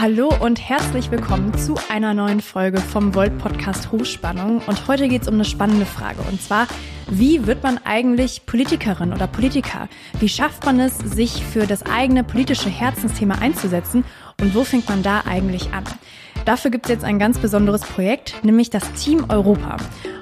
Hallo und herzlich willkommen zu einer neuen Folge vom Volt Podcast Hochspannung. Und heute geht es um eine spannende Frage. Und zwar, wie wird man eigentlich Politikerin oder Politiker? Wie schafft man es, sich für das eigene politische Herzensthema einzusetzen? Und wo fängt man da eigentlich an? Dafür gibt es jetzt ein ganz besonderes Projekt, nämlich das Team Europa.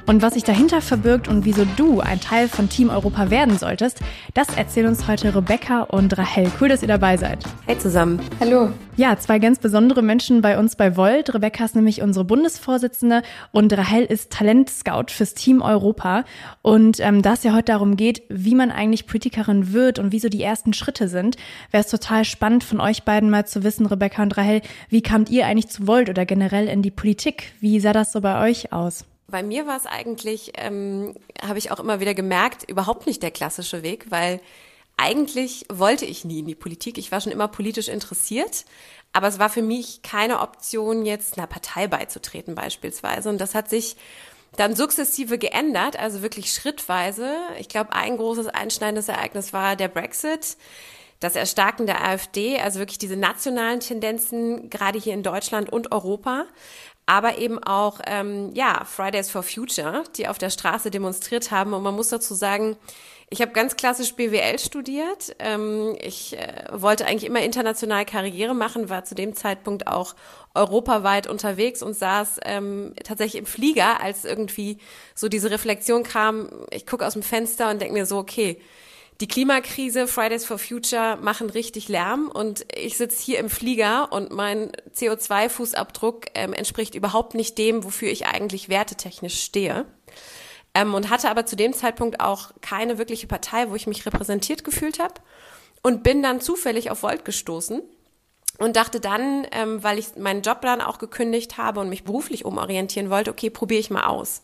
Und was sich dahinter verbirgt und wieso du ein Teil von Team Europa werden solltest, das erzählen uns heute Rebecca und Rahel. Cool, dass ihr dabei seid. Hey zusammen. Hallo. Ja, zwei ganz besondere Menschen bei uns bei Volt. Rebecca ist nämlich unsere Bundesvorsitzende und Rahel ist Talentscout fürs Team Europa. Und ähm, da es ja heute darum geht, wie man eigentlich Politikerin wird und wieso die ersten Schritte sind, wäre es total spannend von euch beiden mal zu wissen, Rebecca und Rahel, wie kamt ihr eigentlich zu Volt oder generell in die Politik? Wie sah das so bei euch aus? Bei mir war es eigentlich, ähm, habe ich auch immer wieder gemerkt, überhaupt nicht der klassische Weg, weil eigentlich wollte ich nie in die Politik. Ich war schon immer politisch interessiert, aber es war für mich keine Option, jetzt einer Partei beizutreten beispielsweise. Und das hat sich dann sukzessive geändert, also wirklich schrittweise. Ich glaube, ein großes einschneidendes Ereignis war der Brexit das Erstarken der AfD, also wirklich diese nationalen Tendenzen, gerade hier in Deutschland und Europa aber eben auch ähm, ja Fridays for Future, die auf der Straße demonstriert haben. Und man muss dazu sagen, ich habe ganz klassisch BWL studiert. Ähm, ich äh, wollte eigentlich immer international Karriere machen, war zu dem Zeitpunkt auch europaweit unterwegs und saß ähm, tatsächlich im Flieger, als irgendwie so diese Reflexion kam. Ich gucke aus dem Fenster und denke mir so, okay, die Klimakrise, Fridays for Future machen richtig Lärm und ich sitze hier im Flieger und mein CO2-Fußabdruck ähm, entspricht überhaupt nicht dem, wofür ich eigentlich wertetechnisch stehe. Ähm, und hatte aber zu dem Zeitpunkt auch keine wirkliche Partei, wo ich mich repräsentiert gefühlt habe und bin dann zufällig auf Volt gestoßen und dachte dann, ähm, weil ich meinen Job dann auch gekündigt habe und mich beruflich umorientieren wollte, okay, probiere ich mal aus.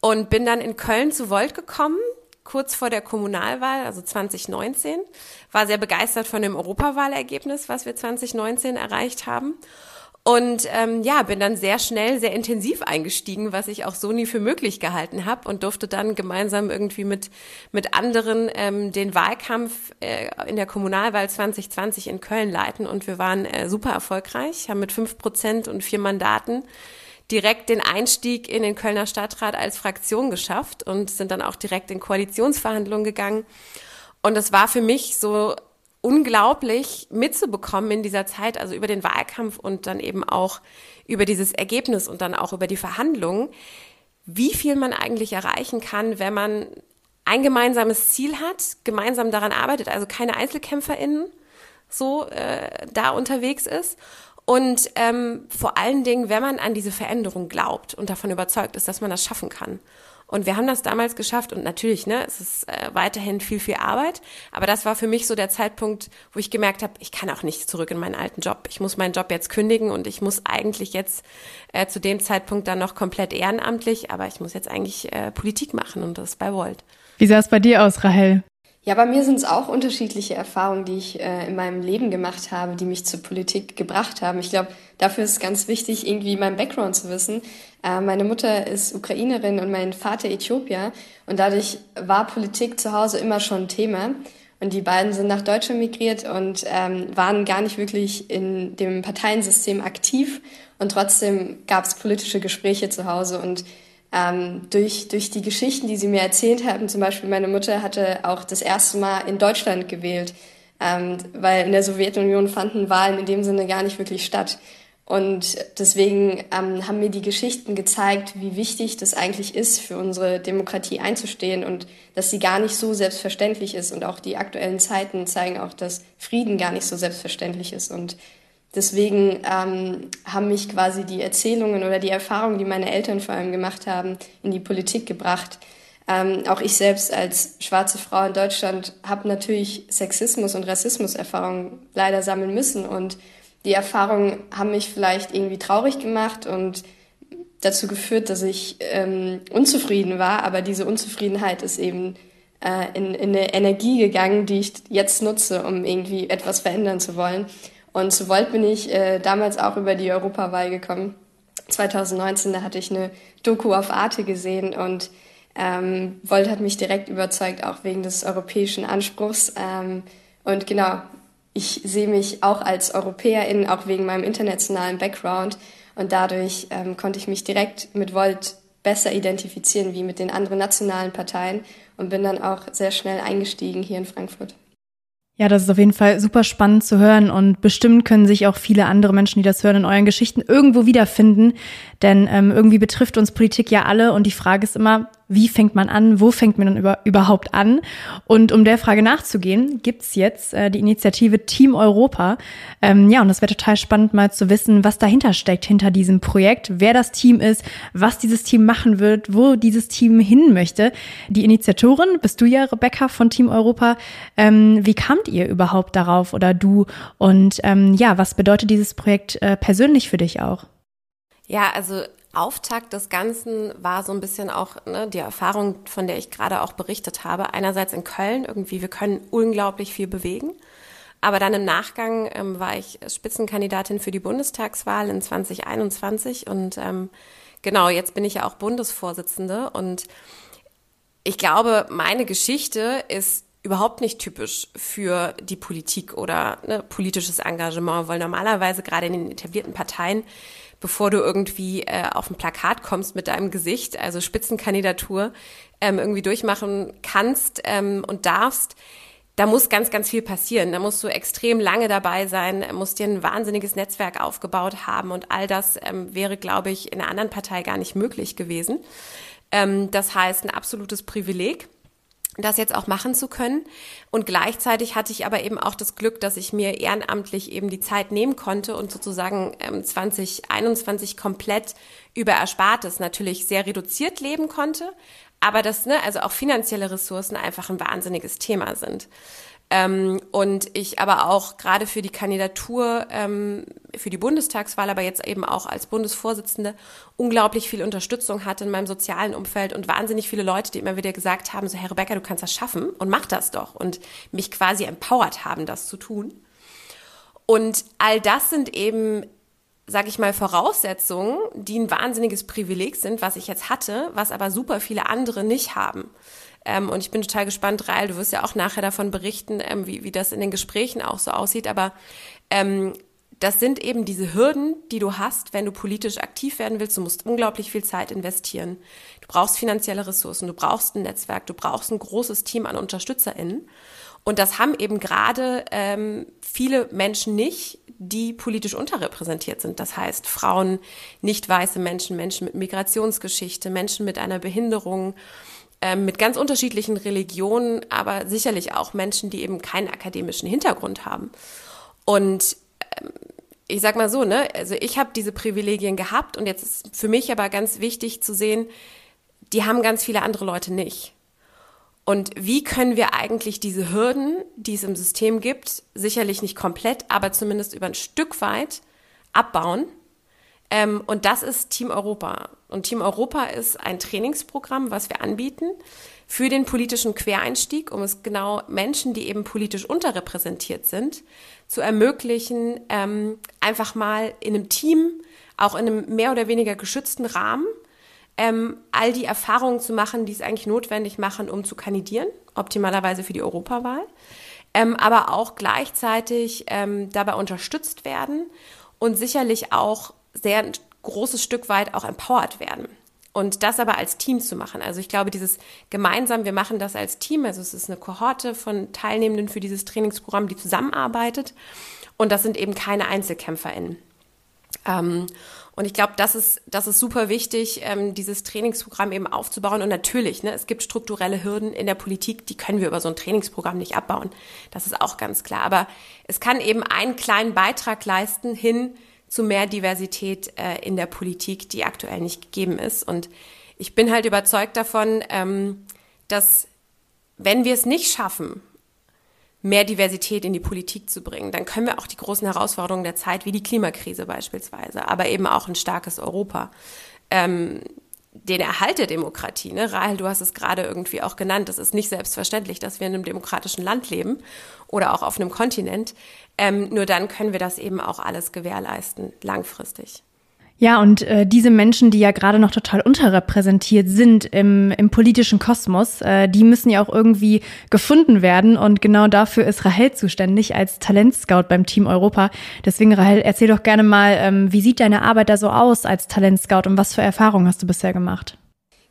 Und bin dann in Köln zu Volt gekommen, kurz vor der Kommunalwahl, also 2019, war sehr begeistert von dem Europawahlergebnis, was wir 2019 erreicht haben. Und ähm, ja, bin dann sehr schnell, sehr intensiv eingestiegen, was ich auch so nie für möglich gehalten habe und durfte dann gemeinsam irgendwie mit, mit anderen ähm, den Wahlkampf äh, in der Kommunalwahl 2020 in Köln leiten. Und wir waren äh, super erfolgreich, haben mit fünf Prozent und vier Mandaten direkt den Einstieg in den Kölner Stadtrat als Fraktion geschafft und sind dann auch direkt in Koalitionsverhandlungen gegangen. Und es war für mich so unglaublich mitzubekommen in dieser Zeit, also über den Wahlkampf und dann eben auch über dieses Ergebnis und dann auch über die Verhandlungen, wie viel man eigentlich erreichen kann, wenn man ein gemeinsames Ziel hat, gemeinsam daran arbeitet, also keine EinzelkämpferInnen so äh, da unterwegs ist und ähm, vor allen Dingen, wenn man an diese Veränderung glaubt und davon überzeugt ist, dass man das schaffen kann. Und wir haben das damals geschafft und natürlich, ne, es ist äh, weiterhin viel, viel Arbeit. Aber das war für mich so der Zeitpunkt, wo ich gemerkt habe, ich kann auch nicht zurück in meinen alten Job. Ich muss meinen Job jetzt kündigen und ich muss eigentlich jetzt äh, zu dem Zeitpunkt dann noch komplett ehrenamtlich, aber ich muss jetzt eigentlich äh, Politik machen und das bei Volt. Wie sah es bei dir aus, Rahel? Ja, bei mir sind es auch unterschiedliche Erfahrungen, die ich äh, in meinem Leben gemacht habe, die mich zur Politik gebracht haben. Ich glaube, dafür ist ganz wichtig, irgendwie meinen Background zu wissen. Äh, meine Mutter ist Ukrainerin und mein Vater Äthiopier. Und dadurch war Politik zu Hause immer schon ein Thema. Und die beiden sind nach Deutschland migriert und ähm, waren gar nicht wirklich in dem Parteiensystem aktiv. Und trotzdem gab es politische Gespräche zu Hause. Und ähm, durch, durch die Geschichten, die sie mir erzählt haben, zum Beispiel meine Mutter hatte auch das erste Mal in Deutschland gewählt, ähm, weil in der Sowjetunion fanden Wahlen in dem Sinne gar nicht wirklich statt. Und deswegen ähm, haben mir die Geschichten gezeigt, wie wichtig das eigentlich ist, für unsere Demokratie einzustehen und dass sie gar nicht so selbstverständlich ist. Und auch die aktuellen Zeiten zeigen auch, dass Frieden gar nicht so selbstverständlich ist. Und Deswegen ähm, haben mich quasi die Erzählungen oder die Erfahrungen, die meine Eltern vor allem gemacht haben, in die Politik gebracht. Ähm, auch ich selbst als schwarze Frau in Deutschland habe natürlich Sexismus und Rassismus-Erfahrungen leider sammeln müssen. Und die Erfahrungen haben mich vielleicht irgendwie traurig gemacht und dazu geführt, dass ich ähm, unzufrieden war. Aber diese Unzufriedenheit ist eben äh, in, in eine Energie gegangen, die ich jetzt nutze, um irgendwie etwas verändern zu wollen. Und zu Volt bin ich äh, damals auch über die Europawahl gekommen. 2019, da hatte ich eine Doku auf Arte gesehen und ähm, Volt hat mich direkt überzeugt, auch wegen des europäischen Anspruchs. Ähm, und genau, ich sehe mich auch als Europäerin, auch wegen meinem internationalen Background. Und dadurch ähm, konnte ich mich direkt mit Volt besser identifizieren wie mit den anderen nationalen Parteien und bin dann auch sehr schnell eingestiegen hier in Frankfurt. Ja, das ist auf jeden Fall super spannend zu hören und bestimmt können sich auch viele andere Menschen, die das hören, in euren Geschichten irgendwo wiederfinden. Denn ähm, irgendwie betrifft uns Politik ja alle und die Frage ist immer, wie fängt man an, wo fängt man über, überhaupt an? Und um der Frage nachzugehen, gibt's jetzt äh, die Initiative Team Europa. Ähm, ja, und das wäre total spannend mal zu wissen, was dahinter steckt, hinter diesem Projekt, wer das Team ist, was dieses Team machen wird, wo dieses Team hin möchte. Die Initiatorin bist du ja, Rebecca von Team Europa. Ähm, wie kamt ihr überhaupt darauf oder du? Und ähm, ja, was bedeutet dieses Projekt äh, persönlich für dich auch? Ja, also Auftakt des Ganzen war so ein bisschen auch ne, die Erfahrung, von der ich gerade auch berichtet habe. Einerseits in Köln irgendwie, wir können unglaublich viel bewegen. Aber dann im Nachgang ähm, war ich Spitzenkandidatin für die Bundestagswahl in 2021 und ähm, genau, jetzt bin ich ja auch Bundesvorsitzende und ich glaube, meine Geschichte ist überhaupt nicht typisch für die Politik oder ne, politisches Engagement, weil normalerweise gerade in den etablierten Parteien bevor du irgendwie äh, auf ein Plakat kommst mit deinem Gesicht, also Spitzenkandidatur, ähm, irgendwie durchmachen kannst ähm, und darfst, da muss ganz, ganz viel passieren. Da musst du extrem lange dabei sein, musst dir ein wahnsinniges Netzwerk aufgebaut haben und all das ähm, wäre, glaube ich, in einer anderen Partei gar nicht möglich gewesen. Ähm, das heißt, ein absolutes Privileg das jetzt auch machen zu können. Und gleichzeitig hatte ich aber eben auch das Glück, dass ich mir ehrenamtlich eben die Zeit nehmen konnte und sozusagen ähm, 2021 komplett über Erspartes natürlich sehr reduziert leben konnte. Aber das, ne, also auch finanzielle Ressourcen einfach ein wahnsinniges Thema sind. Ähm, und ich aber auch gerade für die Kandidatur, ähm, für die Bundestagswahl, aber jetzt eben auch als Bundesvorsitzende unglaublich viel Unterstützung hatte in meinem sozialen Umfeld und wahnsinnig viele Leute, die immer wieder gesagt haben, so Herr Rebecca, du kannst das schaffen und mach das doch und mich quasi empowert haben, das zu tun. Und all das sind eben sage ich mal, Voraussetzungen, die ein wahnsinniges Privileg sind, was ich jetzt hatte, was aber super viele andere nicht haben. Ähm, und ich bin total gespannt, Rael, du wirst ja auch nachher davon berichten, ähm, wie, wie das in den Gesprächen auch so aussieht. Aber ähm, das sind eben diese Hürden, die du hast, wenn du politisch aktiv werden willst. Du musst unglaublich viel Zeit investieren. Du brauchst finanzielle Ressourcen, du brauchst ein Netzwerk, du brauchst ein großes Team an UnterstützerInnen. Und das haben eben gerade ähm, viele Menschen nicht, die politisch unterrepräsentiert sind. Das heißt Frauen, nicht weiße Menschen, Menschen mit Migrationsgeschichte, Menschen mit einer Behinderung, ähm, mit ganz unterschiedlichen Religionen, aber sicherlich auch Menschen, die eben keinen akademischen Hintergrund haben. Und ähm, ich sag mal so, ne, also ich habe diese Privilegien gehabt und jetzt ist für mich aber ganz wichtig zu sehen, die haben ganz viele andere Leute nicht. Und wie können wir eigentlich diese Hürden, die es im System gibt, sicherlich nicht komplett, aber zumindest über ein Stück weit abbauen? Ähm, und das ist Team Europa. Und Team Europa ist ein Trainingsprogramm, was wir anbieten für den politischen Quereinstieg, um es genau Menschen, die eben politisch unterrepräsentiert sind, zu ermöglichen, ähm, einfach mal in einem Team, auch in einem mehr oder weniger geschützten Rahmen, ähm, all die Erfahrungen zu machen, die es eigentlich notwendig machen, um zu kandidieren, optimalerweise für die Europawahl, ähm, aber auch gleichzeitig ähm, dabei unterstützt werden und sicherlich auch sehr großes Stück weit auch empowered werden. Und das aber als Team zu machen. Also ich glaube, dieses gemeinsam, wir machen das als Team. Also es ist eine Kohorte von Teilnehmenden für dieses Trainingsprogramm, die zusammenarbeitet. Und das sind eben keine EinzelkämpferInnen. Ähm, und ich glaube, das ist, das ist super wichtig, ähm, dieses Trainingsprogramm eben aufzubauen. Und natürlich, ne, es gibt strukturelle Hürden in der Politik, die können wir über so ein Trainingsprogramm nicht abbauen. Das ist auch ganz klar. Aber es kann eben einen kleinen Beitrag leisten hin zu mehr Diversität äh, in der Politik, die aktuell nicht gegeben ist. Und ich bin halt überzeugt davon, ähm, dass wenn wir es nicht schaffen, mehr Diversität in die Politik zu bringen, dann können wir auch die großen Herausforderungen der Zeit, wie die Klimakrise beispielsweise, aber eben auch ein starkes Europa, ähm, den Erhalt der Demokratie, ne? Rahel, du hast es gerade irgendwie auch genannt, das ist nicht selbstverständlich, dass wir in einem demokratischen Land leben oder auch auf einem Kontinent. Ähm, nur dann können wir das eben auch alles gewährleisten, langfristig. Ja, und äh, diese Menschen, die ja gerade noch total unterrepräsentiert sind im, im politischen Kosmos, äh, die müssen ja auch irgendwie gefunden werden. Und genau dafür ist Rahel zuständig als Talentscout beim Team Europa. Deswegen, Rahel, erzähl doch gerne mal, ähm, wie sieht deine Arbeit da so aus als Talentscout und was für Erfahrungen hast du bisher gemacht?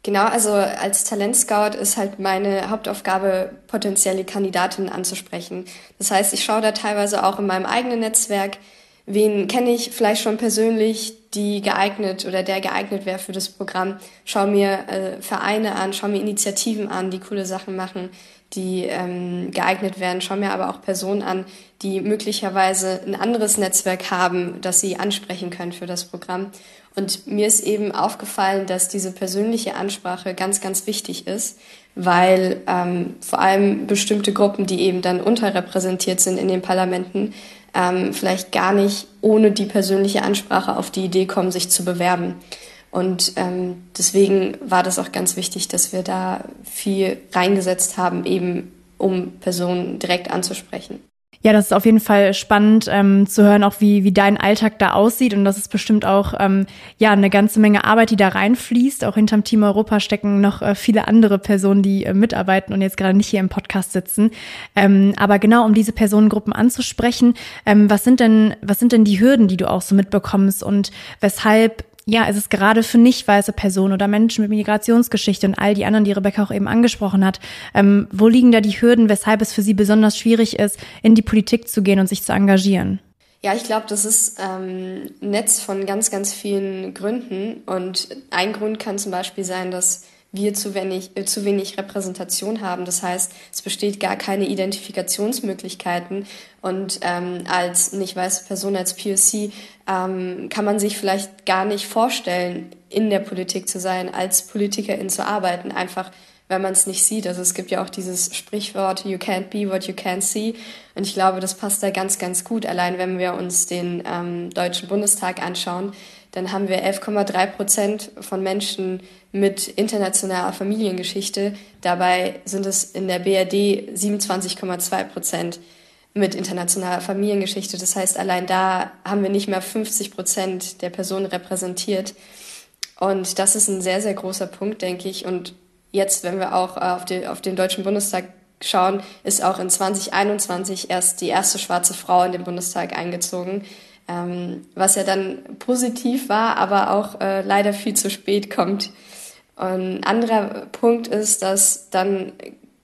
Genau, also als Talentscout ist halt meine Hauptaufgabe, potenzielle Kandidatinnen anzusprechen. Das heißt, ich schaue da teilweise auch in meinem eigenen Netzwerk, wen kenne ich vielleicht schon persönlich, die geeignet oder der geeignet wäre für das Programm. Schau mir äh, Vereine an, schau mir Initiativen an, die coole Sachen machen, die ähm, geeignet werden. Schau mir aber auch Personen an, die möglicherweise ein anderes Netzwerk haben, das sie ansprechen können für das Programm. Und mir ist eben aufgefallen, dass diese persönliche Ansprache ganz, ganz wichtig ist, weil ähm, vor allem bestimmte Gruppen, die eben dann unterrepräsentiert sind in den Parlamenten, ähm, vielleicht gar nicht ohne die persönliche Ansprache auf die Idee kommen, sich zu bewerben. Und ähm, deswegen war das auch ganz wichtig, dass wir da viel reingesetzt haben, eben um Personen direkt anzusprechen. Ja, das ist auf jeden Fall spannend ähm, zu hören, auch wie, wie dein Alltag da aussieht. Und das ist bestimmt auch ähm, ja eine ganze Menge Arbeit, die da reinfließt. Auch hinterm Team Europa stecken noch äh, viele andere Personen, die äh, mitarbeiten und jetzt gerade nicht hier im Podcast sitzen. Ähm, aber genau, um diese Personengruppen anzusprechen, ähm, was sind denn, was sind denn die Hürden, die du auch so mitbekommst und weshalb ja, es ist gerade für nicht weiße Personen oder Menschen mit Migrationsgeschichte und all die anderen, die Rebecca auch eben angesprochen hat, ähm, wo liegen da die Hürden, weshalb es für sie besonders schwierig ist, in die Politik zu gehen und sich zu engagieren? Ja, ich glaube, das ist ähm, ein Netz von ganz, ganz vielen Gründen. Und ein Grund kann zum Beispiel sein, dass wir zu wenig, äh, zu wenig Repräsentation haben. Das heißt, es besteht gar keine Identifikationsmöglichkeiten. Und ähm, als nicht weiße Person, als POC, ähm, kann man sich vielleicht gar nicht vorstellen, in der Politik zu sein, als Politikerin zu arbeiten, einfach wenn man es nicht sieht. Also es gibt ja auch dieses Sprichwort, you can't be what you can't see. Und ich glaube, das passt da ganz, ganz gut. Allein wenn wir uns den ähm, Deutschen Bundestag anschauen, dann haben wir 11,3 Prozent von Menschen mit internationaler Familiengeschichte. Dabei sind es in der BRD 27,2 Prozent mit internationaler Familiengeschichte. Das heißt, allein da haben wir nicht mehr 50 Prozent der Personen repräsentiert. Und das ist ein sehr, sehr großer Punkt, denke ich. Und jetzt, wenn wir auch äh, auf, die, auf den Deutschen Bundestag schauen, ist auch in 2021 erst die erste schwarze Frau in den Bundestag eingezogen ähm, was ja dann positiv war, aber auch äh, leider viel zu spät kommt. Ein anderer Punkt ist, dass dann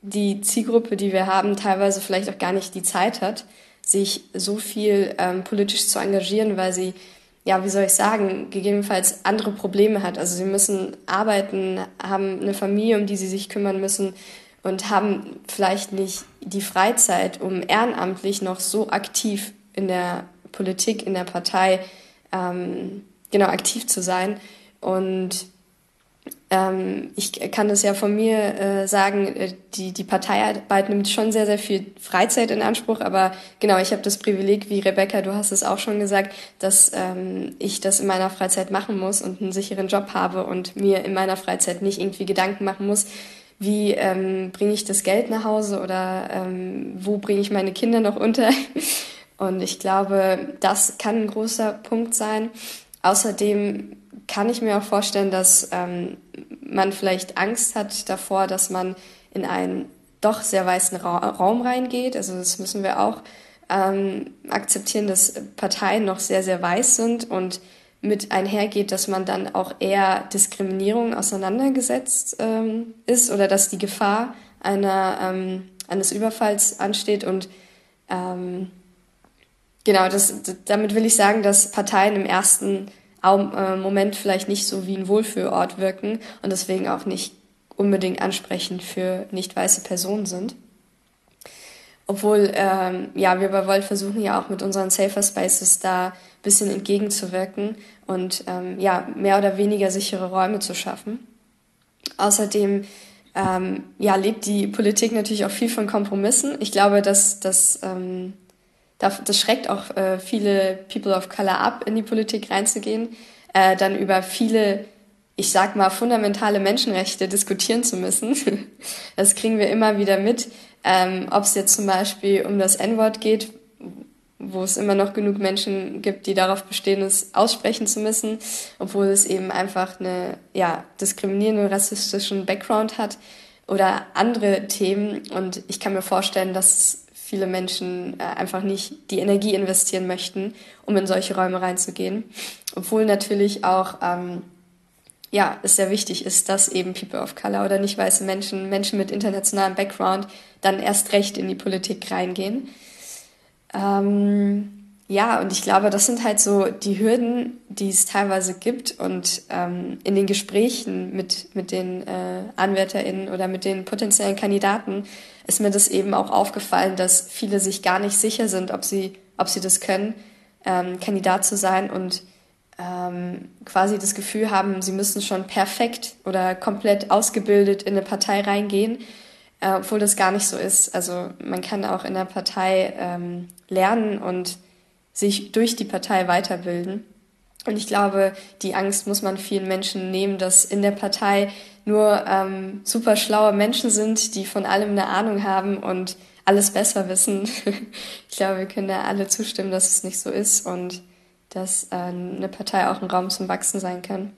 die Zielgruppe, die wir haben, teilweise vielleicht auch gar nicht die Zeit hat, sich so viel ähm, politisch zu engagieren, weil sie, ja, wie soll ich sagen, gegebenenfalls andere Probleme hat. Also sie müssen arbeiten, haben eine Familie, um die sie sich kümmern müssen und haben vielleicht nicht die Freizeit, um ehrenamtlich noch so aktiv in der Politik, in der Partei ähm, genau aktiv zu sein. Und ähm, ich kann das ja von mir äh, sagen, äh, die, die Parteiarbeit nimmt schon sehr, sehr viel Freizeit in Anspruch, aber genau, ich habe das Privileg, wie Rebecca, du hast es auch schon gesagt, dass ähm, ich das in meiner Freizeit machen muss und einen sicheren Job habe und mir in meiner Freizeit nicht irgendwie Gedanken machen muss, wie ähm, bringe ich das Geld nach Hause oder ähm, wo bringe ich meine Kinder noch unter. Und ich glaube, das kann ein großer Punkt sein. Außerdem kann ich mir auch vorstellen, dass ähm, man vielleicht Angst hat davor, dass man in einen doch sehr weißen Ra Raum reingeht. Also das müssen wir auch ähm, akzeptieren, dass Parteien noch sehr, sehr weiß sind und mit einhergeht, dass man dann auch eher Diskriminierung auseinandergesetzt ähm, ist oder dass die Gefahr einer, ähm, eines Überfalls ansteht und ähm, Genau, das, damit will ich sagen, dass Parteien im ersten äh, Moment vielleicht nicht so wie ein Wohlfühlort wirken und deswegen auch nicht unbedingt ansprechend für nicht weiße Personen sind. Obwohl, ähm, ja, wir bei Volt versuchen ja auch mit unseren Safer Spaces da ein bisschen entgegenzuwirken und ähm, ja, mehr oder weniger sichere Räume zu schaffen. Außerdem ähm, ja, lebt die Politik natürlich auch viel von Kompromissen. Ich glaube, dass, dass ähm, das schreckt auch äh, viele People of Color ab, in die Politik reinzugehen, äh, dann über viele, ich sag mal, fundamentale Menschenrechte diskutieren zu müssen. das kriegen wir immer wieder mit. Ähm, Ob es jetzt zum Beispiel um das N-Wort geht, wo es immer noch genug Menschen gibt, die darauf bestehen, es aussprechen zu müssen, obwohl es eben einfach eine ja, diskriminierende, rassistischen Background hat oder andere Themen. Und ich kann mir vorstellen, dass viele Menschen äh, einfach nicht die Energie investieren möchten, um in solche Räume reinzugehen. Obwohl natürlich auch ähm, ja, es sehr wichtig ist, dass eben People of Color oder nicht weiße Menschen, Menschen mit internationalem Background dann erst recht in die Politik reingehen. Ähm, ja, und ich glaube, das sind halt so die Hürden, die es teilweise gibt. Und ähm, in den Gesprächen mit, mit den äh, AnwärterInnen oder mit den potenziellen Kandidaten ist mir das eben auch aufgefallen, dass viele sich gar nicht sicher sind, ob sie, ob sie das können, ähm, Kandidat zu sein und ähm, quasi das Gefühl haben, sie müssen schon perfekt oder komplett ausgebildet in eine Partei reingehen äh, obwohl das gar nicht so ist. Also man kann auch in der Partei ähm, lernen und sich durch die Partei weiterbilden. Und ich glaube, die Angst muss man vielen Menschen nehmen, dass in der Partei nur ähm, super schlaue Menschen sind, die von allem eine Ahnung haben und alles besser wissen. ich glaube, wir können da alle zustimmen, dass es nicht so ist und dass äh, eine Partei auch ein Raum zum Wachsen sein kann.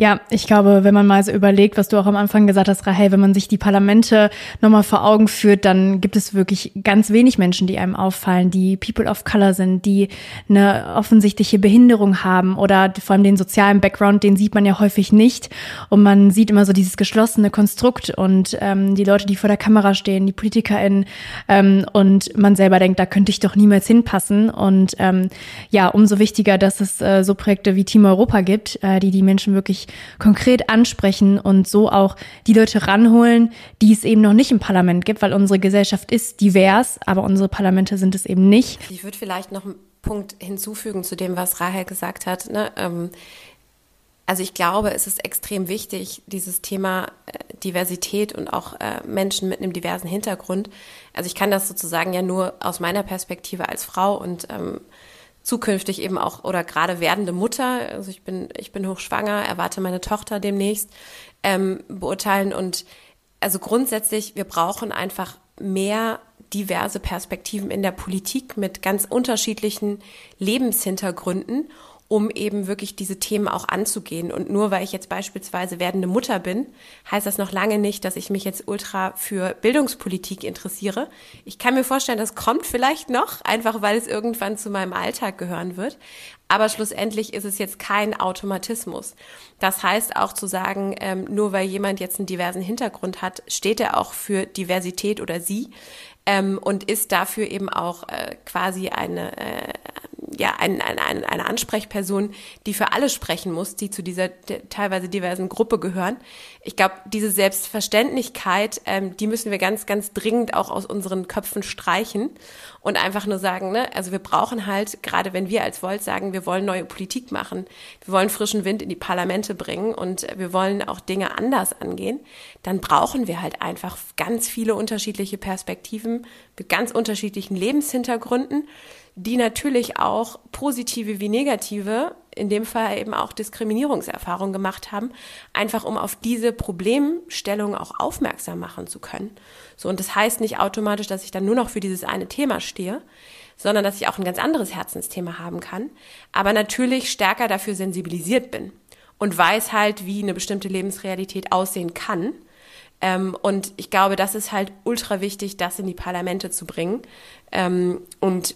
Ja, ich glaube, wenn man mal so überlegt, was du auch am Anfang gesagt hast, Rahel, wenn man sich die Parlamente nochmal vor Augen führt, dann gibt es wirklich ganz wenig Menschen, die einem auffallen, die People of Color sind, die eine offensichtliche Behinderung haben oder vor allem den sozialen Background, den sieht man ja häufig nicht. Und man sieht immer so dieses geschlossene Konstrukt und ähm, die Leute, die vor der Kamera stehen, die PolitikerInnen ähm, und man selber denkt, da könnte ich doch niemals hinpassen. Und ähm, ja, umso wichtiger, dass es äh, so Projekte wie Team Europa gibt, äh, die die Menschen wirklich konkret ansprechen und so auch die Leute ranholen, die es eben noch nicht im Parlament gibt, weil unsere Gesellschaft ist divers, aber unsere Parlamente sind es eben nicht. Ich würde vielleicht noch einen Punkt hinzufügen zu dem, was Rahel gesagt hat. Ne? Ähm, also ich glaube, es ist extrem wichtig, dieses Thema äh, Diversität und auch äh, Menschen mit einem diversen Hintergrund. Also ich kann das sozusagen ja nur aus meiner Perspektive als Frau und ähm, zukünftig eben auch oder gerade werdende Mutter, also ich bin, ich bin hochschwanger, erwarte meine Tochter demnächst, ähm, beurteilen. Und also grundsätzlich, wir brauchen einfach mehr diverse Perspektiven in der Politik mit ganz unterschiedlichen Lebenshintergründen um eben wirklich diese Themen auch anzugehen. Und nur weil ich jetzt beispielsweise werdende Mutter bin, heißt das noch lange nicht, dass ich mich jetzt ultra für Bildungspolitik interessiere. Ich kann mir vorstellen, das kommt vielleicht noch, einfach weil es irgendwann zu meinem Alltag gehören wird. Aber schlussendlich ist es jetzt kein Automatismus. Das heißt auch zu sagen, ähm, nur weil jemand jetzt einen diversen Hintergrund hat, steht er auch für Diversität oder sie ähm, und ist dafür eben auch äh, quasi eine, äh, ja, ein, ein, ein, eine Ansprechperson, die für alle sprechen muss, die zu dieser teilweise diversen Gruppe gehören. Ich glaube, diese Selbstverständlichkeit, ähm, die müssen wir ganz, ganz dringend auch aus unseren Köpfen streichen und einfach nur sagen, ne, also wir brauchen halt, gerade wenn wir als Volt sagen, wir wollen neue Politik machen, wir wollen frischen Wind in die Parlamente bringen und wir wollen auch Dinge anders angehen, dann brauchen wir halt einfach ganz viele unterschiedliche Perspektiven mit ganz unterschiedlichen Lebenshintergründen die natürlich auch positive wie negative, in dem Fall eben auch Diskriminierungserfahrungen gemacht haben, einfach um auf diese Problemstellung auch aufmerksam machen zu können. So, und das heißt nicht automatisch, dass ich dann nur noch für dieses eine Thema stehe, sondern dass ich auch ein ganz anderes Herzensthema haben kann, aber natürlich stärker dafür sensibilisiert bin und weiß halt, wie eine bestimmte Lebensrealität aussehen kann. Ähm, und ich glaube, das ist halt ultra wichtig, das in die Parlamente zu bringen. Ähm, und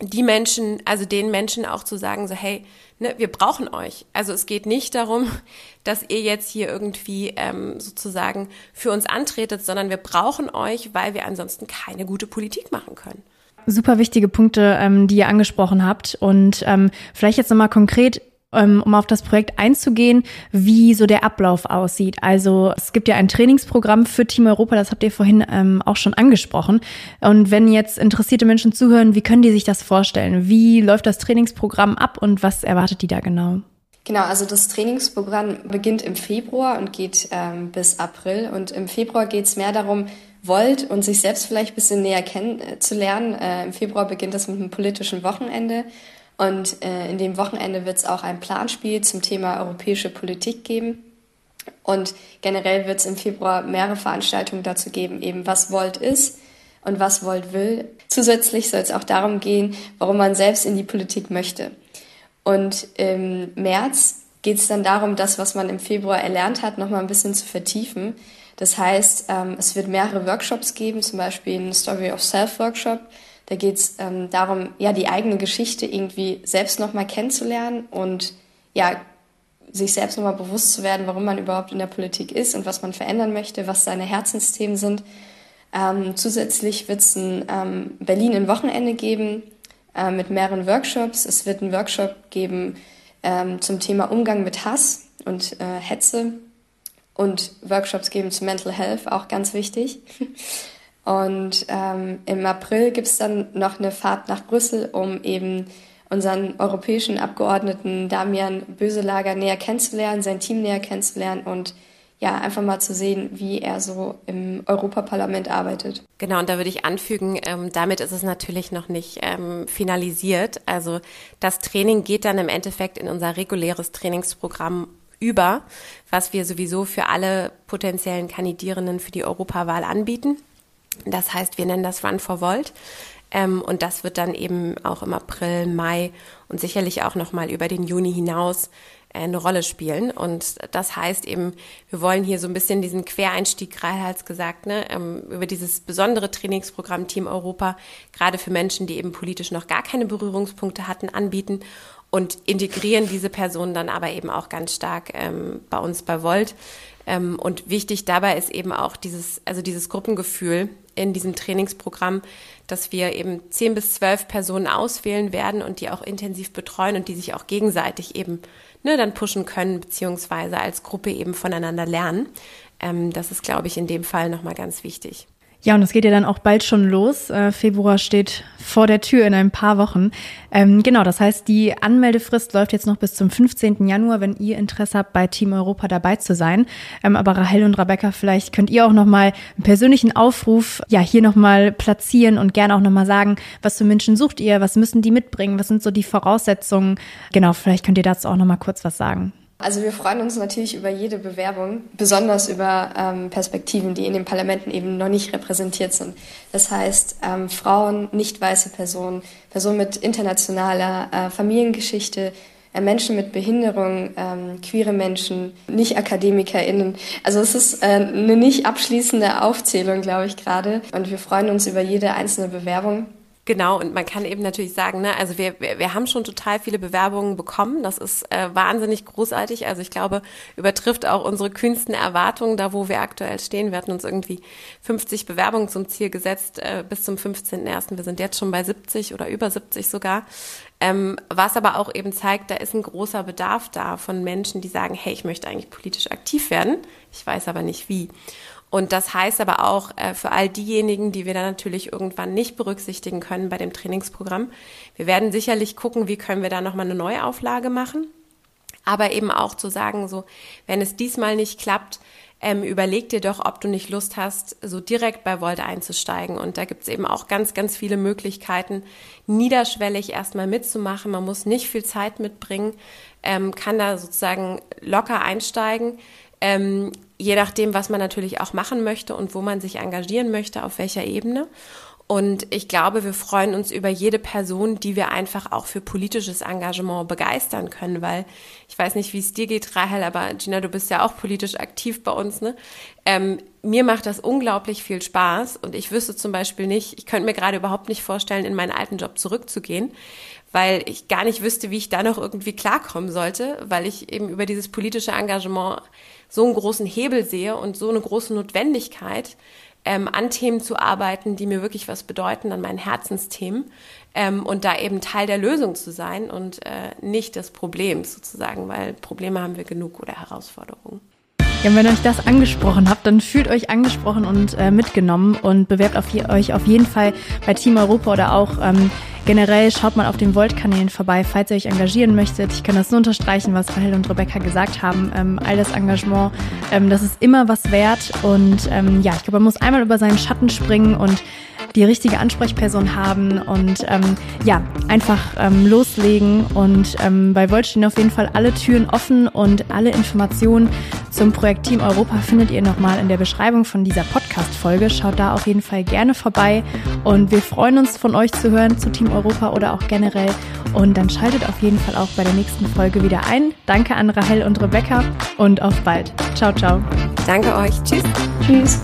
die Menschen, also den Menschen auch zu sagen, so hey, ne, wir brauchen euch. Also es geht nicht darum, dass ihr jetzt hier irgendwie ähm, sozusagen für uns antretet, sondern wir brauchen euch, weil wir ansonsten keine gute Politik machen können. Super wichtige Punkte, ähm, die ihr angesprochen habt. Und ähm, vielleicht jetzt nochmal konkret um auf das Projekt einzugehen, wie so der Ablauf aussieht. Also es gibt ja ein Trainingsprogramm für Team Europa, das habt ihr vorhin ähm, auch schon angesprochen. Und wenn jetzt interessierte Menschen zuhören, wie können die sich das vorstellen? Wie läuft das Trainingsprogramm ab und was erwartet die da genau? Genau, also das Trainingsprogramm beginnt im Februar und geht ähm, bis April. Und im Februar geht es mehr darum, wollt und sich selbst vielleicht ein bisschen näher kennenzulernen. Äh, Im Februar beginnt das mit einem politischen Wochenende und äh, in dem Wochenende wird es auch ein Planspiel zum Thema europäische Politik geben. Und generell wird es im Februar mehrere Veranstaltungen dazu geben, eben was Volt ist und was Volt will. Zusätzlich soll es auch darum gehen, warum man selbst in die Politik möchte. Und im März geht es dann darum, das, was man im Februar erlernt hat, nochmal ein bisschen zu vertiefen. Das heißt, ähm, es wird mehrere Workshops geben, zum Beispiel einen Story of Self Workshop. Da geht es ähm, darum, ja, die eigene Geschichte irgendwie selbst nochmal kennenzulernen und ja, sich selbst nochmal bewusst zu werden, warum man überhaupt in der Politik ist und was man verändern möchte, was seine Herzensthemen sind. Ähm, zusätzlich wird es ein ähm, Berlin ein Wochenende geben äh, mit mehreren Workshops. Es wird einen Workshop geben ähm, zum Thema Umgang mit Hass und äh, Hetze und Workshops geben zu Mental Health, auch ganz wichtig. Und ähm, im April gibt es dann noch eine Fahrt nach Brüssel, um eben unseren europäischen Abgeordneten Damian Böselager näher kennenzulernen, sein Team näher kennenzulernen und ja, einfach mal zu sehen, wie er so im Europaparlament arbeitet. Genau, und da würde ich anfügen, ähm, damit ist es natürlich noch nicht ähm, finalisiert. Also das Training geht dann im Endeffekt in unser reguläres Trainingsprogramm über, was wir sowieso für alle potenziellen Kandidierenden für die Europawahl anbieten. Das heißt, wir nennen das Run for Volt. Ähm, und das wird dann eben auch im April, Mai und sicherlich auch nochmal über den Juni hinaus äh, eine Rolle spielen. Und das heißt eben, wir wollen hier so ein bisschen diesen Quereinstieg, gerade gesagt, ne, ähm, über dieses besondere Trainingsprogramm Team Europa, gerade für Menschen, die eben politisch noch gar keine Berührungspunkte hatten, anbieten und integrieren diese Personen dann aber eben auch ganz stark ähm, bei uns bei Volt. Ähm, und wichtig dabei ist eben auch dieses, also dieses Gruppengefühl in diesem Trainingsprogramm, dass wir eben zehn bis zwölf Personen auswählen werden und die auch intensiv betreuen und die sich auch gegenseitig eben ne, dann pushen können, beziehungsweise als Gruppe eben voneinander lernen. Ähm, das ist, glaube ich, in dem Fall nochmal ganz wichtig. Ja, und es geht ja dann auch bald schon los. Äh, Februar steht vor der Tür in ein paar Wochen. Ähm, genau, das heißt, die Anmeldefrist läuft jetzt noch bis zum 15. Januar, wenn ihr Interesse habt, bei Team Europa dabei zu sein. Ähm, aber Rahel und Rebecca, vielleicht könnt ihr auch nochmal einen persönlichen Aufruf ja hier nochmal platzieren und gerne auch nochmal sagen, was für Menschen sucht ihr, was müssen die mitbringen, was sind so die Voraussetzungen. Genau, vielleicht könnt ihr dazu auch nochmal kurz was sagen. Also wir freuen uns natürlich über jede Bewerbung, besonders über ähm, Perspektiven, die in den Parlamenten eben noch nicht repräsentiert sind. Das heißt ähm, Frauen, nicht weiße Personen, Personen mit internationaler äh, Familiengeschichte, äh, Menschen mit Behinderung, ähm, queere Menschen, nicht AkademikerInnen. Also es ist äh, eine nicht abschließende Aufzählung, glaube ich, gerade. Und wir freuen uns über jede einzelne Bewerbung. Genau, und man kann eben natürlich sagen, ne, also wir, wir, wir haben schon total viele Bewerbungen bekommen. Das ist äh, wahnsinnig großartig. Also ich glaube, übertrifft auch unsere kühnsten Erwartungen, da wo wir aktuell stehen. Wir hatten uns irgendwie 50 Bewerbungen zum Ziel gesetzt äh, bis zum 15.01. Wir sind jetzt schon bei 70 oder über 70 sogar. Ähm, was aber auch eben zeigt, da ist ein großer Bedarf da von Menschen, die sagen, hey, ich möchte eigentlich politisch aktiv werden. Ich weiß aber nicht wie. Und das heißt aber auch äh, für all diejenigen, die wir dann natürlich irgendwann nicht berücksichtigen können bei dem Trainingsprogramm, wir werden sicherlich gucken, wie können wir da nochmal eine Neuauflage machen. Aber eben auch zu sagen, so, wenn es diesmal nicht klappt, ähm, überleg dir doch, ob du nicht Lust hast, so direkt bei Volt einzusteigen. Und da gibt es eben auch ganz, ganz viele Möglichkeiten, niederschwellig erstmal mitzumachen. Man muss nicht viel Zeit mitbringen, ähm, kann da sozusagen locker einsteigen. Ähm, je nachdem, was man natürlich auch machen möchte und wo man sich engagieren möchte, auf welcher Ebene. Und ich glaube, wir freuen uns über jede Person, die wir einfach auch für politisches Engagement begeistern können, weil ich weiß nicht, wie es dir geht, Rahel, aber Gina, du bist ja auch politisch aktiv bei uns, ne? Ähm, mir macht das unglaublich viel Spaß und ich wüsste zum Beispiel nicht, ich könnte mir gerade überhaupt nicht vorstellen, in meinen alten Job zurückzugehen, weil ich gar nicht wüsste, wie ich da noch irgendwie klarkommen sollte, weil ich eben über dieses politische Engagement so einen großen Hebel sehe und so eine große Notwendigkeit, ähm, an Themen zu arbeiten, die mir wirklich was bedeuten, an meinen Herzensthemen ähm, und da eben Teil der Lösung zu sein und äh, nicht des Problems sozusagen, weil Probleme haben wir genug oder Herausforderungen. Ja, wenn euch das angesprochen habt, dann fühlt euch angesprochen und äh, mitgenommen und bewerbt auf euch auf jeden Fall bei Team Europa oder auch ähm, generell schaut mal auf den Volt-Kanälen vorbei, falls ihr euch engagieren möchtet. Ich kann das nur unterstreichen, was Rahel und Rebecca gesagt haben. Ähm, all das Engagement, ähm, das ist immer was wert und ähm, ja, ich glaube, man muss einmal über seinen Schatten springen und die richtige Ansprechperson haben und ähm, ja, einfach ähm, loslegen. Und ähm, bei Volt stehen auf jeden Fall alle Türen offen und alle Informationen zum Projekt Team Europa findet ihr nochmal in der Beschreibung von dieser Podcast-Folge. Schaut da auf jeden Fall gerne vorbei und wir freuen uns von euch zu hören zu Team Europa oder auch generell. Und dann schaltet auf jeden Fall auch bei der nächsten Folge wieder ein. Danke an Rahel und Rebecca und auf bald. Ciao, ciao. Danke euch. Tschüss. Tschüss.